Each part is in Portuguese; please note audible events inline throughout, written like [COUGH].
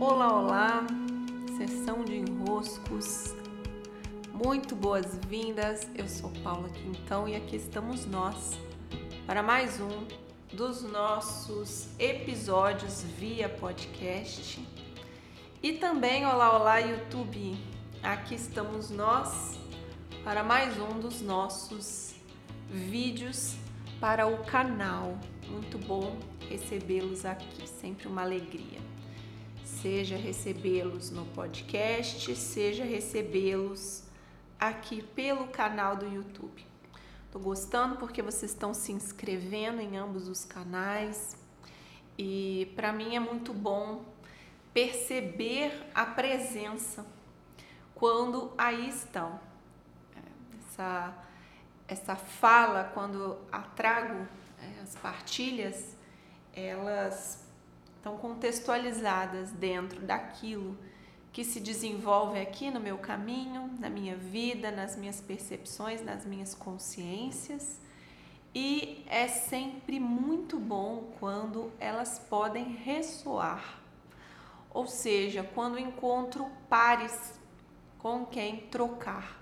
Olá, olá, sessão de enroscos, muito boas-vindas. Eu sou Paula Quintão e aqui estamos nós para mais um dos nossos episódios via podcast. E também, olá, olá, YouTube, aqui estamos nós para mais um dos nossos vídeos para o canal. Muito bom recebê-los aqui, sempre uma alegria. Seja recebê-los no podcast, seja recebê-los aqui pelo canal do YouTube. Tô gostando porque vocês estão se inscrevendo em ambos os canais e para mim é muito bom perceber a presença quando aí estão. Essa, essa fala, quando a trago é, as partilhas, elas estão contextualizadas dentro daquilo que se desenvolve aqui no meu caminho, na minha vida, nas minhas percepções, nas minhas consciências. E é sempre muito bom quando elas podem ressoar, ou seja, quando encontro pares com quem trocar.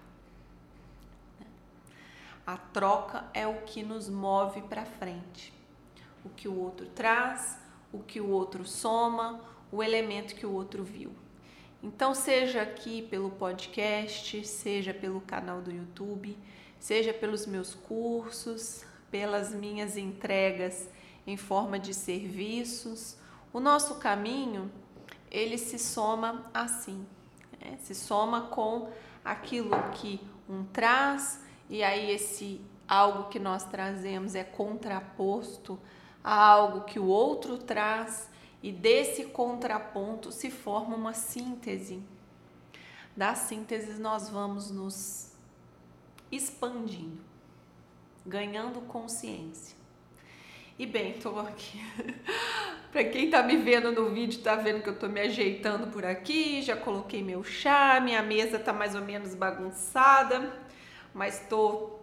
A troca é o que nos move para frente o que o outro traz, o que o outro soma, o elemento que o outro viu. Então, seja aqui pelo podcast, seja pelo canal do YouTube, seja pelos meus cursos, pelas minhas entregas em forma de serviços, o nosso caminho ele se soma assim, né? se soma com aquilo que um traz e aí esse algo que nós trazemos é contraposto a algo que o outro traz e desse contraponto se forma uma síntese. Da síntese nós vamos nos expandindo, ganhando consciência. E bem, tô aqui. [LAUGHS] Para quem tá me vendo no vídeo, tá vendo que eu tô me ajeitando por aqui, já coloquei meu chá, minha mesa tá mais ou menos bagunçada, mas tô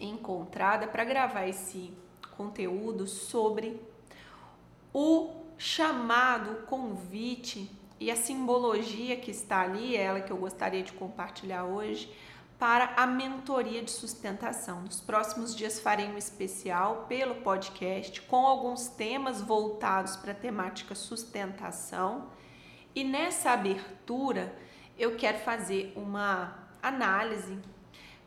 encontrada para gravar esse conteúdo sobre o chamado, o convite e a simbologia que está ali, ela que eu gostaria de compartilhar hoje, para a mentoria de sustentação. Nos próximos dias farei um especial pelo podcast com alguns temas voltados para a temática sustentação. E nessa abertura eu quero fazer uma análise,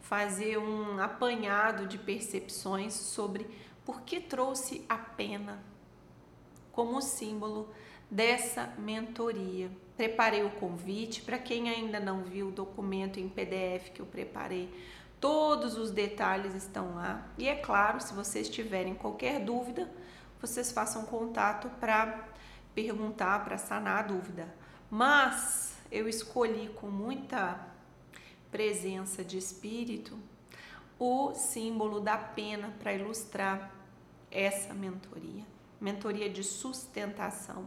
fazer um apanhado de percepções sobre porque trouxe a pena como símbolo dessa mentoria. Preparei o convite para quem ainda não viu o documento em PDF que eu preparei. Todos os detalhes estão lá. E é claro, se vocês tiverem qualquer dúvida, vocês façam contato para perguntar, para sanar a dúvida. Mas eu escolhi com muita presença de espírito o símbolo da pena para ilustrar essa mentoria, mentoria de sustentação.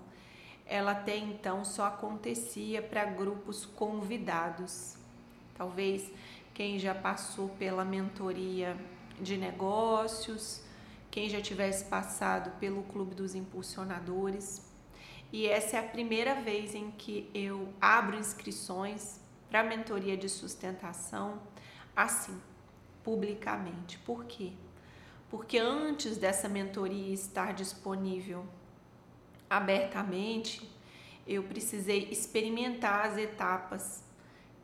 Ela até então só acontecia para grupos convidados. Talvez quem já passou pela mentoria de negócios, quem já tivesse passado pelo Clube dos Impulsionadores. E essa é a primeira vez em que eu abro inscrições para a mentoria de sustentação assim, publicamente. Por quê? Porque antes dessa mentoria estar disponível abertamente, eu precisei experimentar as etapas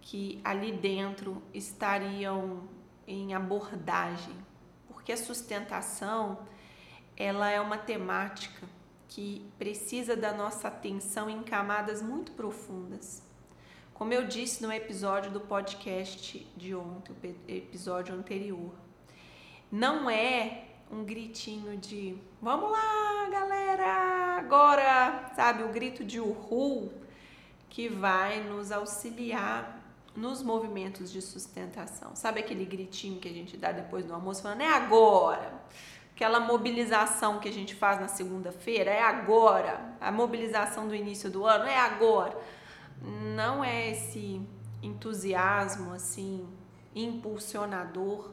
que ali dentro estariam em abordagem, porque a sustentação ela é uma temática que precisa da nossa atenção em camadas muito profundas. Como eu disse no episódio do podcast de ontem, o episódio anterior, não é um gritinho de vamos lá, galera, agora, sabe, o grito de uhul que vai nos auxiliar nos movimentos de sustentação. Sabe aquele gritinho que a gente dá depois do almoço falando é agora? Aquela mobilização que a gente faz na segunda-feira é agora. A mobilização do início do ano é agora não é esse entusiasmo assim impulsionador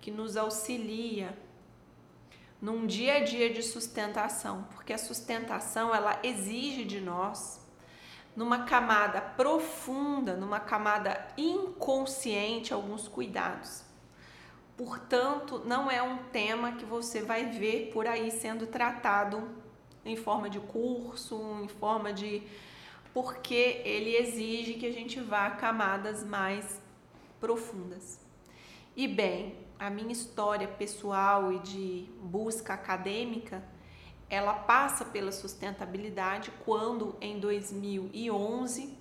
que nos auxilia num dia a dia de sustentação, porque a sustentação ela exige de nós numa camada profunda, numa camada inconsciente, alguns cuidados. Portanto, não é um tema que você vai ver por aí sendo tratado em forma de curso, em forma de. Porque ele exige que a gente vá a camadas mais profundas. E bem, a minha história pessoal e de busca acadêmica ela passa pela sustentabilidade quando em 2011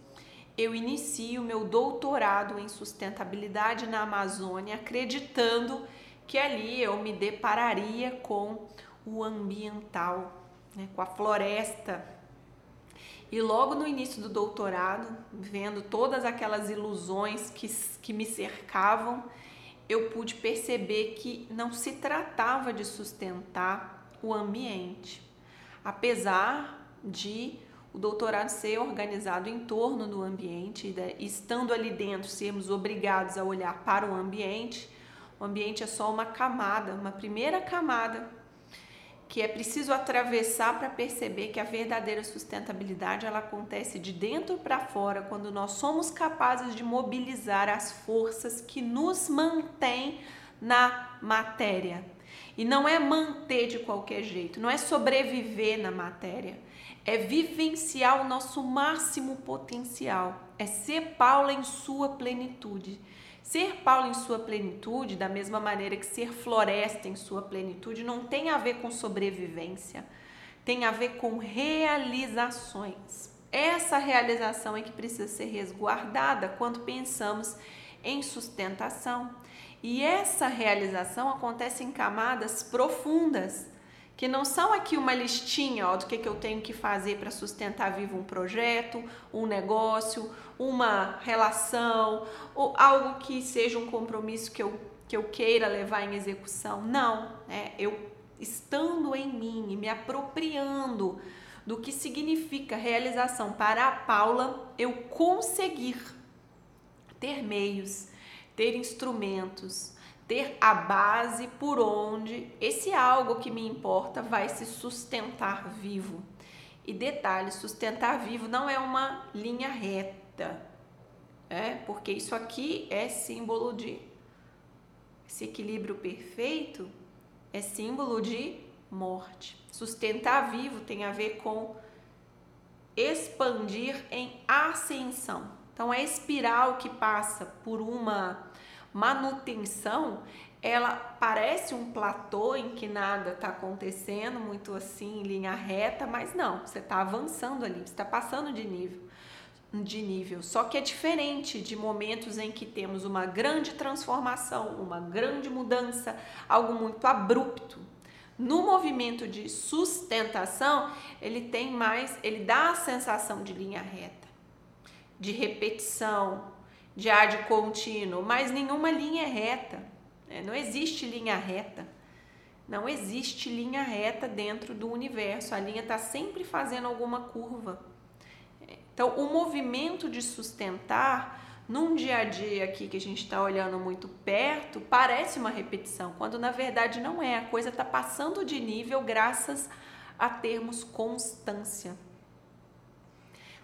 eu inicio meu doutorado em sustentabilidade na Amazônia, acreditando que ali eu me depararia com o ambiental, né, com a floresta. E logo no início do doutorado, vendo todas aquelas ilusões que, que me cercavam, eu pude perceber que não se tratava de sustentar o ambiente. Apesar de o doutorado ser organizado em torno do ambiente, estando ali dentro, sermos obrigados a olhar para o ambiente, o ambiente é só uma camada, uma primeira camada que é preciso atravessar para perceber que a verdadeira sustentabilidade ela acontece de dentro para fora quando nós somos capazes de mobilizar as forças que nos mantêm na matéria, e não é manter de qualquer jeito, não é sobreviver na matéria, é vivenciar o nosso máximo potencial, é ser Paulo em sua plenitude. Ser Paulo em sua plenitude, da mesma maneira que ser floresta em sua plenitude, não tem a ver com sobrevivência, tem a ver com realizações. Essa realização é que precisa ser resguardada quando pensamos em sustentação. E essa realização acontece em camadas profundas, que não são aqui uma listinha ó, do que, que eu tenho que fazer para sustentar vivo um projeto, um negócio, uma relação, ou algo que seja um compromisso que eu, que eu queira levar em execução. Não, é eu estando em mim e me apropriando do que significa realização para a Paula, eu conseguir ter meios ter instrumentos, ter a base por onde esse algo que me importa vai se sustentar vivo. E detalhe, sustentar vivo não é uma linha reta, é? Porque isso aqui é símbolo de esse equilíbrio perfeito é símbolo de morte. Sustentar vivo tem a ver com expandir em ascensão. Então, a espiral que passa por uma manutenção, ela parece um platô em que nada está acontecendo, muito assim, em linha reta, mas não, você está avançando ali, você está passando de nível. De nível. Só que é diferente de momentos em que temos uma grande transformação, uma grande mudança, algo muito abrupto. No movimento de sustentação, ele tem mais, ele dá a sensação de linha reta de repetição, de ad contínuo, mas nenhuma linha reta. Né? Não existe linha reta. Não existe linha reta dentro do universo. A linha está sempre fazendo alguma curva. Então, o movimento de sustentar num dia a dia aqui que a gente está olhando muito perto, parece uma repetição, quando na verdade não é. A coisa está passando de nível graças a termos constância.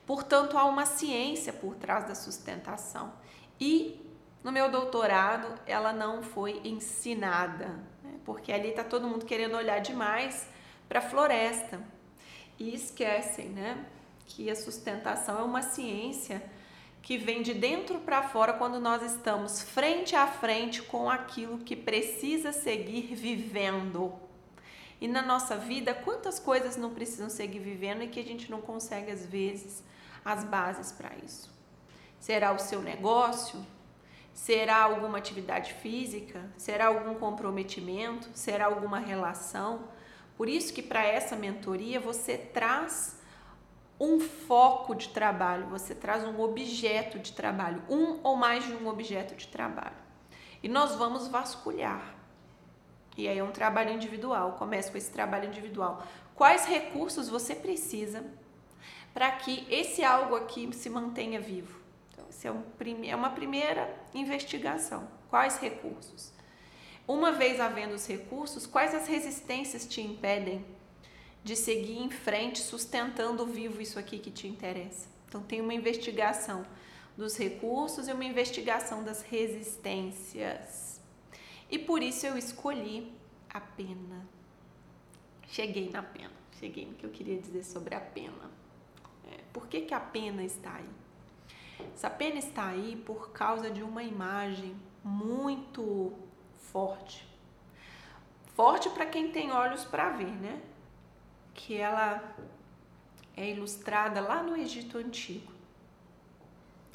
Portanto, há uma ciência por trás da sustentação. E no meu doutorado, ela não foi ensinada, né? porque ali está todo mundo querendo olhar demais para a floresta e esquecem né, que a sustentação é uma ciência que vem de dentro para fora quando nós estamos frente a frente com aquilo que precisa seguir vivendo. E na nossa vida, quantas coisas não precisam seguir vivendo e que a gente não consegue às vezes as bases para isso. Será o seu negócio? Será alguma atividade física? Será algum comprometimento? Será alguma relação? Por isso que para essa mentoria você traz um foco de trabalho, você traz um objeto de trabalho, um ou mais de um objeto de trabalho. E nós vamos vasculhar. E aí é um trabalho individual, começa com esse trabalho individual. Quais recursos você precisa para que esse algo aqui se mantenha vivo. Então, isso é, um, é uma primeira investigação. Quais recursos? Uma vez havendo os recursos, quais as resistências te impedem de seguir em frente sustentando vivo isso aqui que te interessa. Então tem uma investigação dos recursos e uma investigação das resistências. E por isso eu escolhi a pena. Cheguei na pena, cheguei no que eu queria dizer sobre a pena. É, por que, que a pena está aí? Essa pena está aí por causa de uma imagem muito forte. Forte para quem tem olhos para ver, né? Que ela é ilustrada lá no Egito Antigo.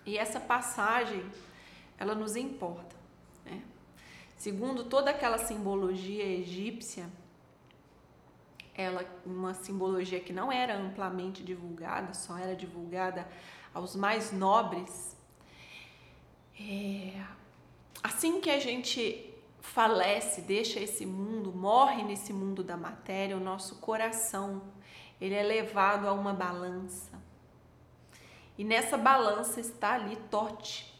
E essa passagem, ela nos importa. Né? Segundo toda aquela simbologia egípcia, ela uma simbologia que não era amplamente divulgada, só era divulgada aos mais nobres. É, assim que a gente falece, deixa esse mundo, morre nesse mundo da matéria, o nosso coração ele é levado a uma balança. E nessa balança está ali Tote,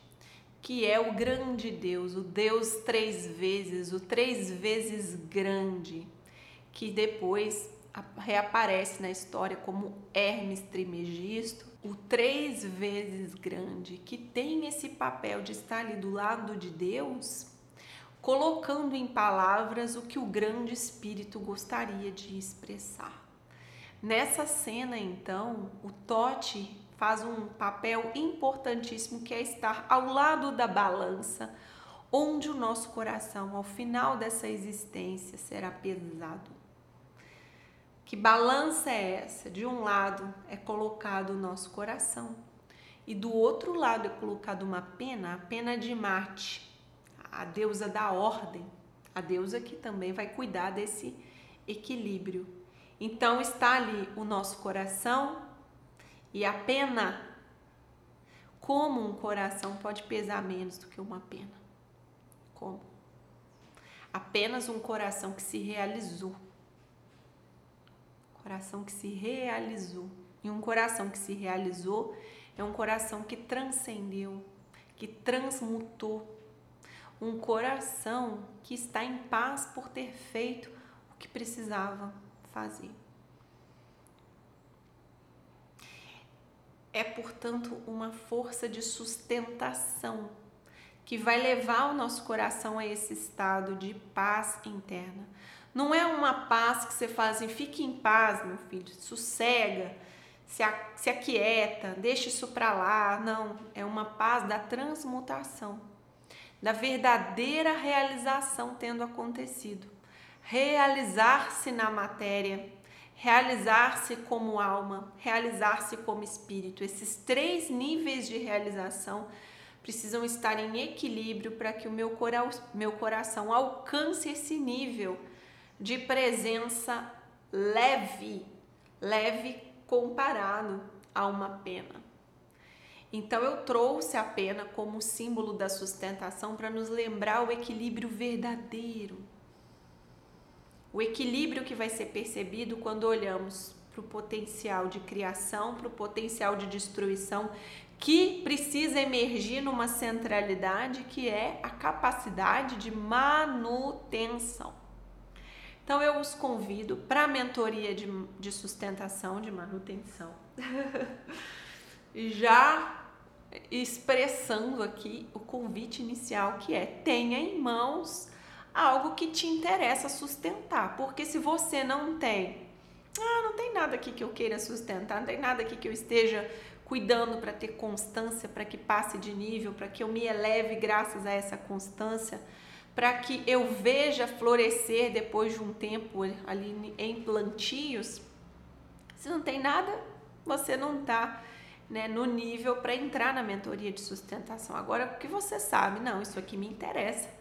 que é o grande Deus, o Deus três vezes, o três vezes grande, que depois reaparece na história como Hermes Trimegisto, o três vezes grande, que tem esse papel de estar ali do lado de Deus, colocando em palavras o que o grande espírito gostaria de expressar. Nessa cena, então, o Tote faz um papel importantíssimo que é estar ao lado da balança, onde o nosso coração, ao final dessa existência, será pesado. Que balança é essa? De um lado é colocado o nosso coração e do outro lado é colocado uma pena, a pena de Marte, a deusa da ordem, a deusa que também vai cuidar desse equilíbrio. Então está ali o nosso coração e a pena, como um coração pode pesar menos do que uma pena? Como? Apenas um coração que se realizou. Coração que se realizou. E um coração que se realizou é um coração que transcendeu, que transmutou. Um coração que está em paz por ter feito o que precisava fazer. é, portanto, uma força de sustentação que vai levar o nosso coração a esse estado de paz interna. Não é uma paz que você faz assim, fique em paz, meu filho, sossega, se, a, se aquieta, deixe isso para lá. Não, é uma paz da transmutação, da verdadeira realização tendo acontecido. Realizar-se na matéria realizar-se como alma, realizar-se como espírito. Esses três níveis de realização precisam estar em equilíbrio para que o meu, cora meu coração alcance esse nível de presença leve, leve comparado a uma pena. Então eu trouxe a pena como símbolo da sustentação para nos lembrar o equilíbrio verdadeiro o equilíbrio que vai ser percebido quando olhamos para o potencial de criação, para o potencial de destruição, que precisa emergir numa centralidade que é a capacidade de manutenção. Então eu os convido para a mentoria de, de sustentação, de manutenção. [LAUGHS] Já expressando aqui o convite inicial que é tenha em mãos algo que te interessa sustentar. Porque se você não tem, ah, não tem nada aqui que eu queira sustentar, não tem nada aqui que eu esteja cuidando para ter constância, para que passe de nível, para que eu me eleve graças a essa constância, para que eu veja florescer depois de um tempo ali em plantios. Se não tem nada, você não está né, no nível para entrar na mentoria de sustentação. Agora, o que você sabe? Não, isso aqui me interessa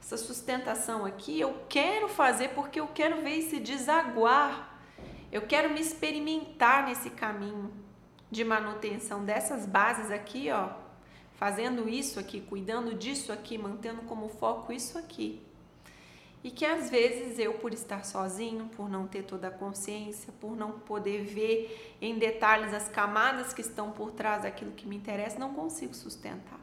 essa sustentação aqui, eu quero fazer porque eu quero ver esse desaguar. Eu quero me experimentar nesse caminho de manutenção dessas bases aqui, ó, fazendo isso aqui, cuidando disso aqui, mantendo como foco isso aqui. E que às vezes eu, por estar sozinho, por não ter toda a consciência, por não poder ver em detalhes as camadas que estão por trás daquilo que me interessa, não consigo sustentar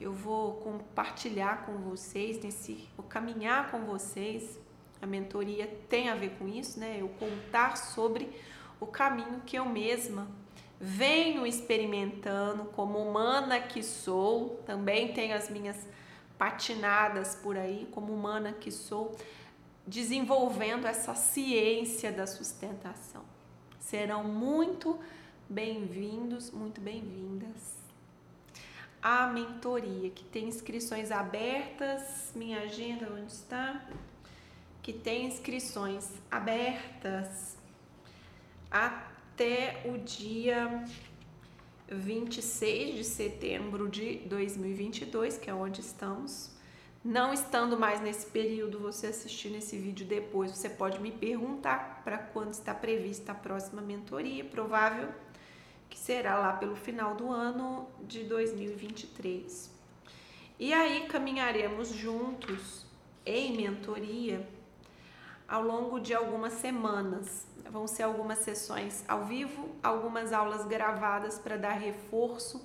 eu vou compartilhar com vocês, nesse, vou caminhar com vocês A mentoria tem a ver com isso, né? Eu contar sobre o caminho que eu mesma venho experimentando como humana que sou, também tenho as minhas patinadas por aí, como humana que sou, desenvolvendo essa ciência da sustentação. Serão muito bem-vindos, muito bem-vindas à mentoria, que tem inscrições abertas. Minha agenda, onde está? Que tem inscrições abertas até o dia 26 de setembro de 2022, que é onde estamos. Não estando mais nesse período, você assistindo esse vídeo depois, você pode me perguntar para quando está prevista a próxima mentoria. Provável que será lá pelo final do ano de 2023. E aí caminharemos juntos em mentoria ao longo de algumas semanas. Vão ser algumas sessões ao vivo, algumas aulas gravadas para dar reforço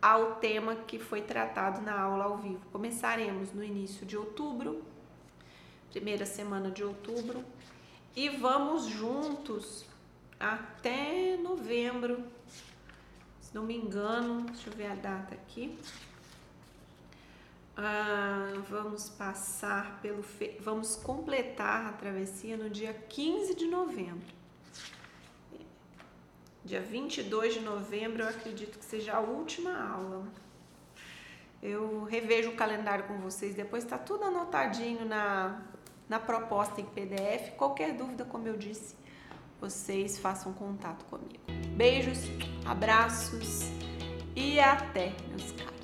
ao tema que foi tratado na aula ao vivo. Começaremos no início de outubro, primeira semana de outubro, e vamos juntos até novembro. Se não me engano, deixa eu ver a data aqui. Ah, vamos passar pelo. Fe... Vamos completar a travessia no dia 15 de novembro. Dia 22 de novembro, eu acredito que seja a última aula. Eu revejo o calendário com vocês, depois está tudo anotadinho na, na proposta em PDF. Qualquer dúvida, como eu disse, vocês façam contato comigo. Beijos, abraços e até, meus caros.